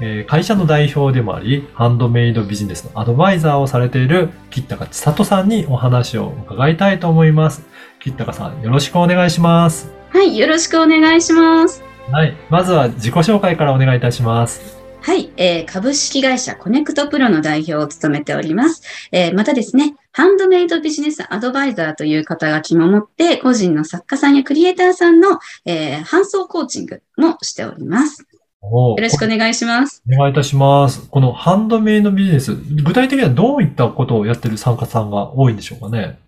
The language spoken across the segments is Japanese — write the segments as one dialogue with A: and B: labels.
A: えー会社の代表でもあり、ハンドメイドビジネスのアドバイザーをされている吉高千里さんにお話を伺いたいと思います。吉高さん、よろしくお願いします。
B: はい、よろしくお願いします。
A: はい。まずは自己紹介からお願いいたします。
B: はい、えー株式会社コネクトプロの代表を務めております。えーまたですね、ハンドメイドビジネスアドバイザーという肩書きも持って、個人の作家さんやクリエイターさんの、えー搬送コーチングもしております。
A: お
B: よろしくお願いします。
A: お願いいたします。このハンドメイドビジネス、具体的にはどういったことをやってる参加さんが多いんでしょうかね？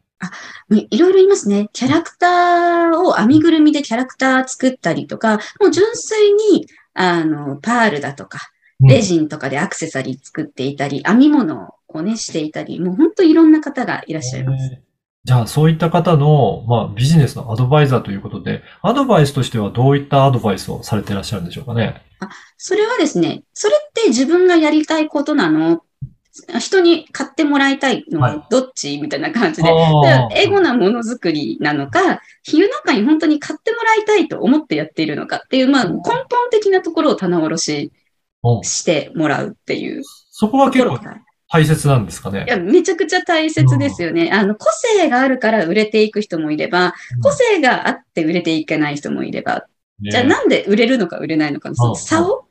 B: いろいろ言いますね。キャラクターを編みぐるみでキャラクター作ったりとか、もう純粋に、あの、パールだとか、レジンとかでアクセサリー作っていたり、編み物をね、していたり、もう本当いろんな方がいらっしゃいます。
A: えーじゃあ、そういった方の、まあ、ビジネスのアドバイザーということで、アドバイスとしてはどういったアドバイスをされていらっしゃるんでしょうかね？
B: それはですね、それって自分がやりたいことなの？人に買ってもらいたいの
A: はい。
B: はどっち？みたいな感じで、エゴなものづくりなのか、日の中に本当に買ってもらいたいと思ってやっているのかっていう、まあ、根本的なところを棚卸し
A: う。ん
B: してもらうっていう。
A: そこは結構。大切なんですかね？
B: い。や、めちゃくちゃ大切ですよね。あの、個性があるから売れていく人もいれば、個性があって売れていけない人もいれば、
A: ね
B: じゃあなんで売れるのか売れないのかのその差を、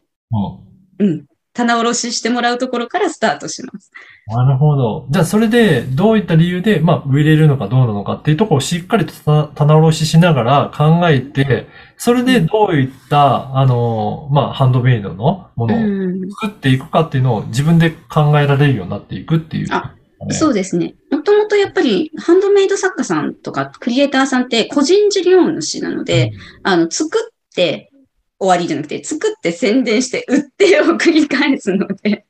A: うん。
B: うん、棚卸ししてもらうところからスタートします。
A: なるほど。じゃあ、それで、どういった理由で、まあ、売れるのかどうなのかっていうところをしっかりとた棚卸ししながら考えて、それでどういった、あの、まあ、ハンドメイドのも
B: う
A: のを
B: ん、
A: 作っていくかっていうのを自分で考えられるようになっていくっていう、
B: あそうですね。もともとやっぱりハンドメイド作家さんとかクリエイターさんって個人事業主なので、あの、作って終わりじゃなくて、作って宣伝して売ってを繰り返すので、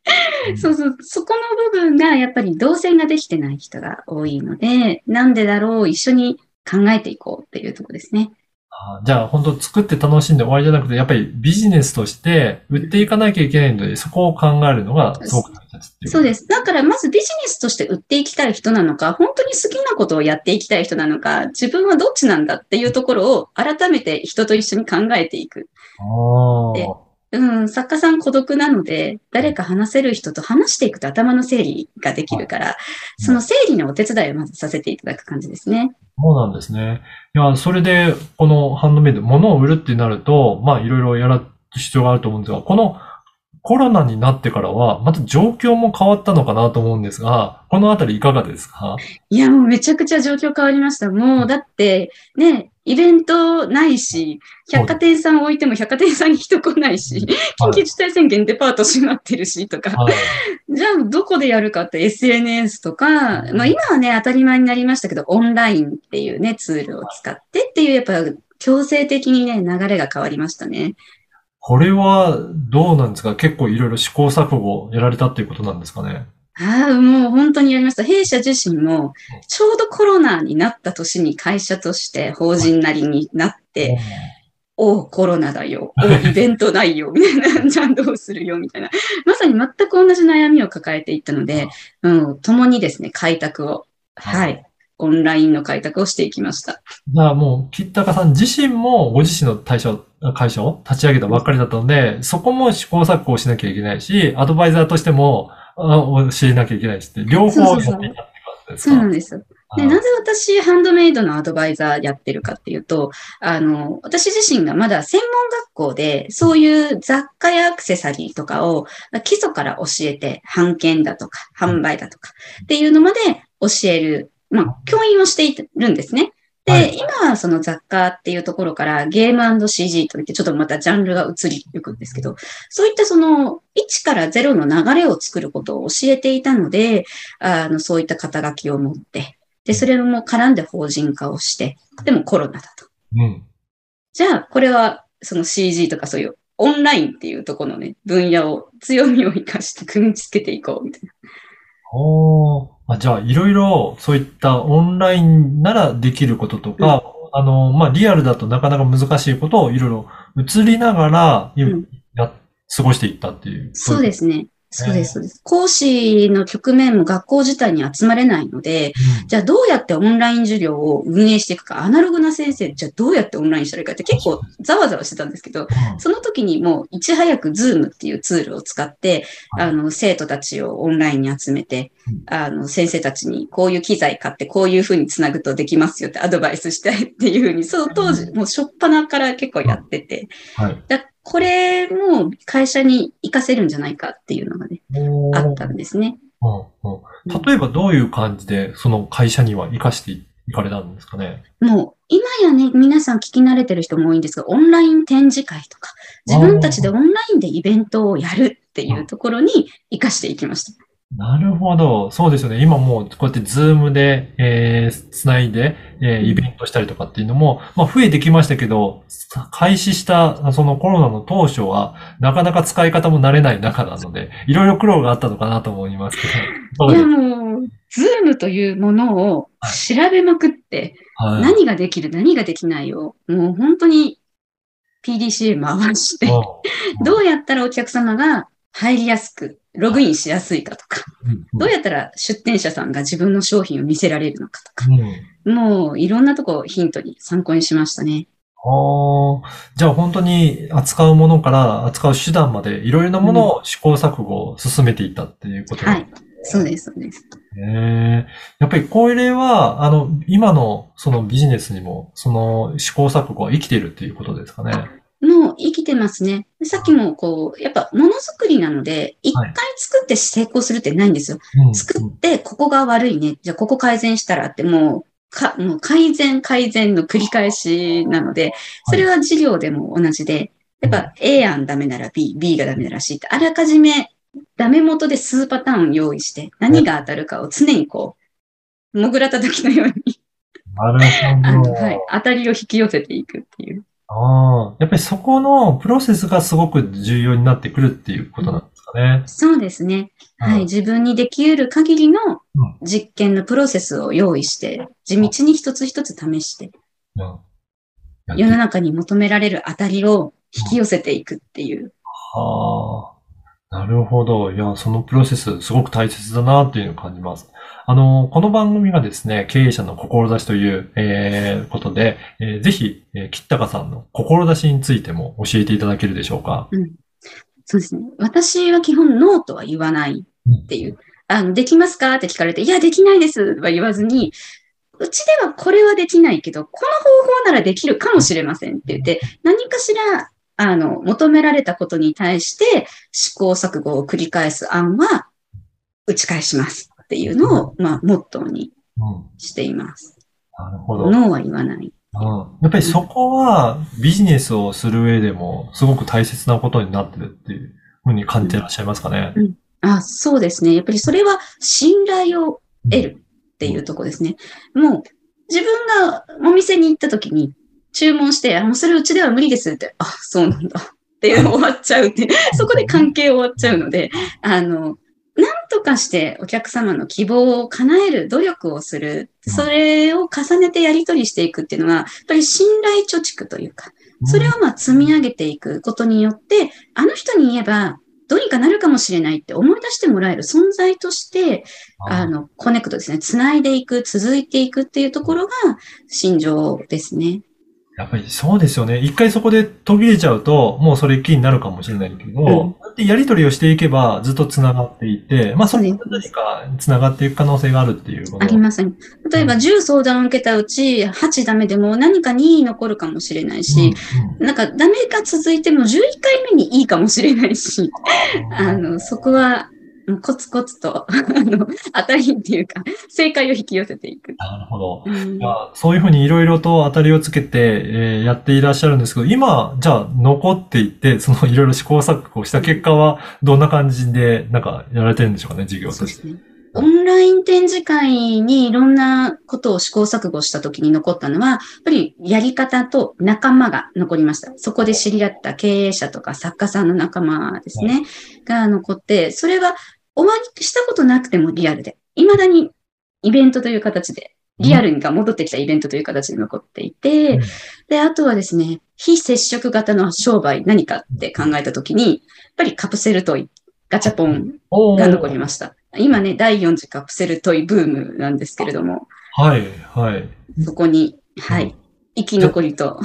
B: そうそう、そこの部分がやっぱり動線ができてない人が多いので、なんでだろう、一緒に考えていこうっていうところですね。
A: あじゃあ、本当作って楽しんで終わりじゃなくて、やっぱりビジネスとして売っていかなきゃいけないので、そこを考えるのがすごく大。
B: そうです。だからまずビジネスとして売っていきたい人なのか、本当に好きなことをやっていきたい人なのか、自分はどっちなんだっていうところを改めて人と一緒に考えていく。で。うん、作家さん孤独なので、誰か話せる人と話していくと頭の整理ができるから、その整理のお手伝いをまずさせていただく感じですね。
A: そうなんですね。いや、それで、このハンドメイド、物を売るってなると、まあ、いろいろやる必要があると思うんですが、このコロナになってからは、また状況も変わったのかなと思うんですが、このあたりいかがですか？
B: いや、もうめちゃくちゃ状況変わりました。もう、だって、ね、イベントないし、百貨店さん置いても百貨店さんに人来ないし、緊急事態宣言デパート閉まってるし、とか。
A: はい。
B: じゃあ、どこでやるかって SNS とか、まあ今はね、当たり前になりましたけど、オンラインっていうね、ツールを使ってっていう、やっぱ強制的にね、流れが変わりましたね。
A: これはどうなんですか？結構いろいろ試行錯誤やられたっていうことなんですかね？
B: ああ、もう本当にやりました。弊社自身も、ちょうどコロナになった年に会社として法人なりになって、おう、コロナだよ。おう、イベントないよ。みたいな。じゃあどうするよ。みたいな。まさに全く同じ悩みを抱えていったので、うん、共にですね、開拓を、はい。オンラインの開拓をしていきました。
A: じゃあもう、吉高さん自身もご自身の会社を会社を立ち上げたばっかりだったので、そこも試行錯誤をしなきゃいけないし、アドバイザーとしてもあ教えなきゃいけないしって、両方やっていたってことですか？
B: そうなんですよ。で、なぜ私、ハンドメイドのアドバイザーやってるかっていうと、あの、私自身がまだ専門学校で、そういう雑貨やアクセサリーとかを基礎から教えて、販券だとか、販売だとかっていうのまで教える、まあ、教員をしているんですね。で、
A: はい
B: 今はその雑貨っていうところからゲーム &CG といってちょっとまたジャンルが移りゆくんですけど、そういったその1から0の流れを作ることを教えていたので、あの、そういった肩書きを持って、で、それも絡んで法人化をして、でもコロナだと。
A: うん。
B: じゃあ、これはその CG とかそういうオンラインっていうところのね、分野を、強みを生かして組み付けていこうみたいな。
A: おーあじゃあ、いろいろそういったオンラインならできることとか、あの、まあ、リアルだとなかなか難しいことをいろいろ映りながら、
B: ん
A: や、過ごしていったっていう。
B: そうですね。そうです、そうです。講師の局面も学校自体に集まれないので、
A: うん。
B: じゃあどうやってオンライン授業を運営していくか、アナログな先生、じゃあどうやってオンラインしたらいいかって結構ざわざわしてたんですけど、その時にもういち早く Zoom っていうツールを使って、
A: はい。
B: あの、生徒たちをオンラインに集めて
A: うん、
B: あの、先生たちにこういう機材買ってこういうふうにつなぐとできますよってアドバイスしたいっていうふうに、そう当時、もう初っ端から結構やってて、
A: はい。
B: だこれも会社に活かせるんじゃないかっていうのがね、あったんですね。
A: うんうん例えばどういう感じで、その会社には活かしていかれたんですかね？
B: もう、今やね、皆さん聞き慣れてる人も多いんですが、オンライン展示会とか、自分たちでオンラインでイベントをやるっていうところに活かしていきました。
A: なるほど。そうですよね。今もうこうやってズームで、えー、つないで、えー、イベントしたりとかっていうのも、まあ増えてきましたけど、開始したそのコロナの当初は、なかなか使い方も慣れない中なので、いろいろ苦労があったのかなと思いますけど。
B: いやもう、ズームというものを調べまくって、
A: はい、
B: 何ができる、何ができないを、もう本当に PDCA 回して、どうやったらお客様が入りやすく、ログインしやすいかとか、
A: うん
B: どうやったら出店者さんが自分の商品を見せられるのかとか、
A: うん
B: もういろんなとこをヒントに参考にしましたね。
A: あーじゃあ本当に扱うものから扱う手段までいろいろなものを試行錯誤を進めていったっていうこと
B: はい。そうです、そうです。
A: ええやっぱりこれは、あの、今のそのビジネスにも、その試行錯誤は生きているっていうことですかね。
B: もう生きてますね。でさっきもこう、やっぱものづくりなので、一回作って成功するってないんですよ。
A: うん
B: 作って、ここが悪いね。じゃあここ改善したらってもう、か、もう改善改善の繰り返しなので、それは事業でも同じで、やっぱ A 案ダメなら B、B がダメなら C って、あらかじめダメ元で数パターン用意して、何が当たるかを常にこう、潜らた時のように、あの。はい、当たりを引き寄せていく。
A: ああ、やっぱりそこのプロセスがすごく重要になってくるっていうことなんですかね。
B: そうですね。はい。
A: うん
B: 自分にでき得る限りの
A: うん
B: 実験のプロセスを用意して、地道に一つ一つ試して、
A: うん
B: 世の中に求められる当たりを引き寄せていくっていう。
A: はあ、なるほど。いや、そのプロセス、すごく大切だなっていうのを感じます。あの、この番組がですね、経営者の志という、えーことで、えーぜひ、えー、吉高さんの志についても教えていただけるでしょうか？
B: そうですね。私は基本ノーとは言わないっていう。あの、できますかって聞かれて、いや、できないですは言わずに、うちではこれはできないけど、この方法ならできるかもしれませんって言って、何かしら、あの、求められたことに対して試行錯誤を繰り返す案は打ち返しますっていうのを、まあ、モットーに
A: うん。
B: しています。
A: なるほど。
B: ノーは言わない。
A: うんやっぱりそこはビジネスをする上でもすごく大切なことになってるっていうふうに感じてらっしゃいますかね。
B: あ、そうですね。やっぱりそれは信頼を得るっていうところですね。もう自分がお店に行った時に注文して、あ、もうそれうちでは無理ですって、あ、そうなんだって終わっちゃうって、そこで関係終わっちゃうので、あの、なんとかしてお客様の希望を叶える努力をする。それを重ねてやり取りしていくっていうのは、やっぱり信頼貯蓄というか、それをまあ積み上げていくことによって、あの人に言えば、どうにかなるかもしれないって思い出してもらえる存在として、あの、コネクトですね。つないでいく、続いていくっていうところが、心情ですね。
A: やっぱりそうですよね。一回そこで途切れちゃうと、もうそれっきりになるかもしれないけど、
B: うん
A: やり取りをしていけばずっと繋がっていて、まあそこで
B: そうです
A: 何か繋がっていく可能性があるっていうこと。
B: ありますね。例えば10相談を受けたうち8ダメでも何か2残るかもしれないし、なんかダメが続いても11回目にいいかもしれないし、
A: うん
B: あの、そこはコツコツと、あの、当たりっていうか、正解を引き寄せていく。
A: なるほど。
B: うん
A: そういうふうにいろいろと当たりをつけて、えーやっていらっしゃるんですけど、今、じゃあ残っていって、そのいろいろ試行錯誤した結果は、どんな感じで、なんか、やられてるんでしょうかね、事業として。
B: そうですね。オンライン展示会にいろんなことを試行錯誤した時に残ったのは、やっぱりやり方と仲間が残りました。そこで知り合った経営者とか作家さんの仲間ですね、が残って、それはお会いしたことなくてもリアルで、未だにイベントという形でリアルが戻ってきたイベントという形で残っていて、
A: うん。
B: で、あとはですね、非接触型の商売何かって考えたときに、やっぱりカプセルトイ、ガチャポンが残りました。今ね、第4次カプセルトイブームなんですけれども、
A: はい、はい。
B: そこに、は
A: うん。
B: い、生き残りと、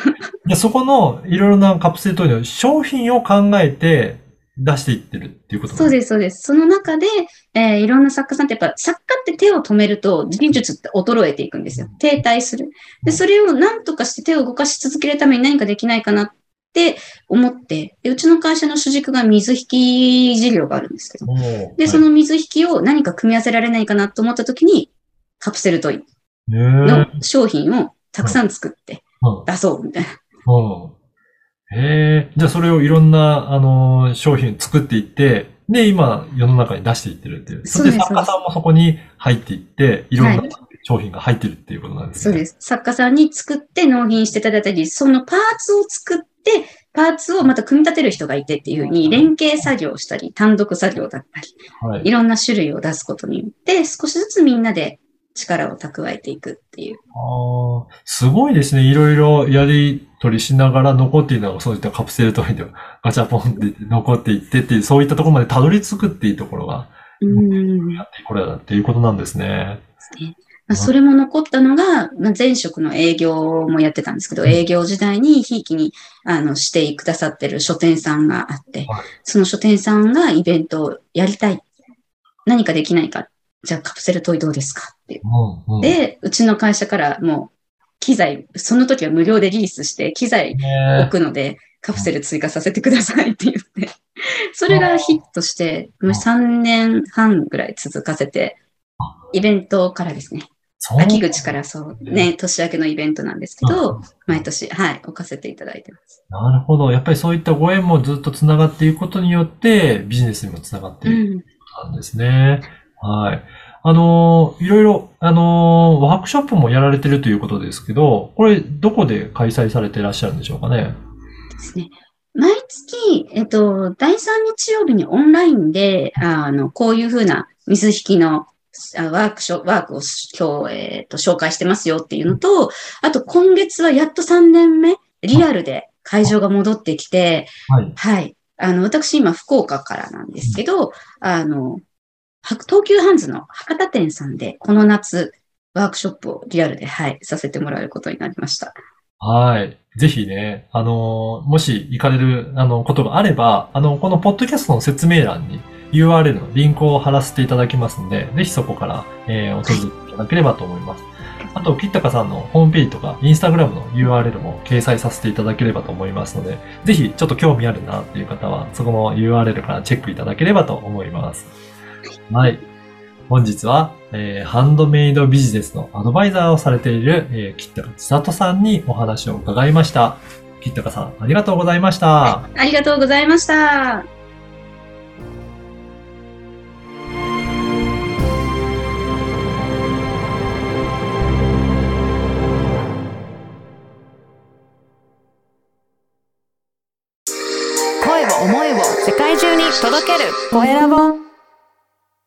A: で、そこのいろいろなカプセルトイの商品を考えて出していってるっていうことす。
B: そうです、そうです。その中で、えーいろんな作家さんってやっぱ作家って手を止めると技術って衰えていくんですよ。停滞する。で、それを何とかして手を動かし続けるために何かできないかなって思って、でうちの会社の主軸が水引き事業があるんですけど、で、その水引きを何か組み合わせられないかなと思った時に、カプセルトイの商品をたくさん作って
A: うん
B: 出そうみたいな。
A: うん。へえ。じゃあそれをいろんな、あのー商品作っていって、で、今、世の中に出していってるっていう。そ
B: うです
A: 作家さんもそこに入っていって、いろんな
B: はい
A: 商品が入ってるっていうことなんですね。
B: そうです。作家さんに作って納品していただいたり、そのパーツを作って、パーツをまた組み立てる人がいてっていうふうに、連携作業をしたり、単独作業だったり、
A: はい。
B: いろんな種類を出すことによって、少しずつみんなで力を蓄えていくっていう。
A: ああ、すごいですね。いろいろやり取りしながら残っているのが、そういったカプセルトイでガチャポンって残っていってっていう、そういったところまでたどり着くっていうところが、
B: うん。
A: やってこれだっていうことなんですね。
B: まあそれも残ったのが、まあ前職の営業もやってたんですけど、営業時代にひいきにあのしてくださってる書店さんがあって
A: はい、
B: その書店さんがイベントをやりたい。何かできないか。じゃあカプセルトイどうですかっていう。
A: うん、うん。
B: で、うちの会社からもう機材、その時は無料でリースして機材
A: ね
B: 置くので、カプセル追加させてくださいって言って、それがヒットして、もう3年半ぐらい続かせて、イベントからですね、秋口からそう、ね、年明けのイベントなんですけど、毎年、はい、置かせていただいてます。
A: なるほど。やっぱりそういったご縁もずっとつながっていくことによって、ビジネスにもつながって
B: う
A: いく
B: ん。
A: んですね。はい。あのーいろいろ、あのーワークショップもやられてるということですけど、これ、どこで開催されていらっしゃるんでしょうかね？
B: ですね。毎月、えっと、第3日曜日にオンラインで、あの、こういうふうな水引きのあワークショワークを今日、えっと、紹介してますよっていうのと、あと今月はやっと3年目、リアルで会場が戻ってきて、
A: はい。
B: はい。あの、私今福岡からなんですけど、あの、は東急ハンズの博多店さんで、この夏、ワークショップをリアルで、はい、させてもらえることになりました。
A: はい。ぜひね、あのもし行かれる、あの、ことがあれば、あの、このポッドキャストの説明欄に URL のリンクを貼らせていただきますので、ぜひそこから、えー、お届けいただければと思います。あと、キッタカさんのホームページとか、インスタグラムの URL も掲載させていただければと思いますので、ぜひちょっと興味あるなっていう方は、そこの URL からチェックいただければと思います。はい。本日は、えーハンドメイドビジネスのアドバイザーをされている、えー、キッタカ千里さんにお話を伺いました。キッタカさん、ありがとうございました。
B: ありがとうございました。
C: 声を思いを世界中に届けるコエラボ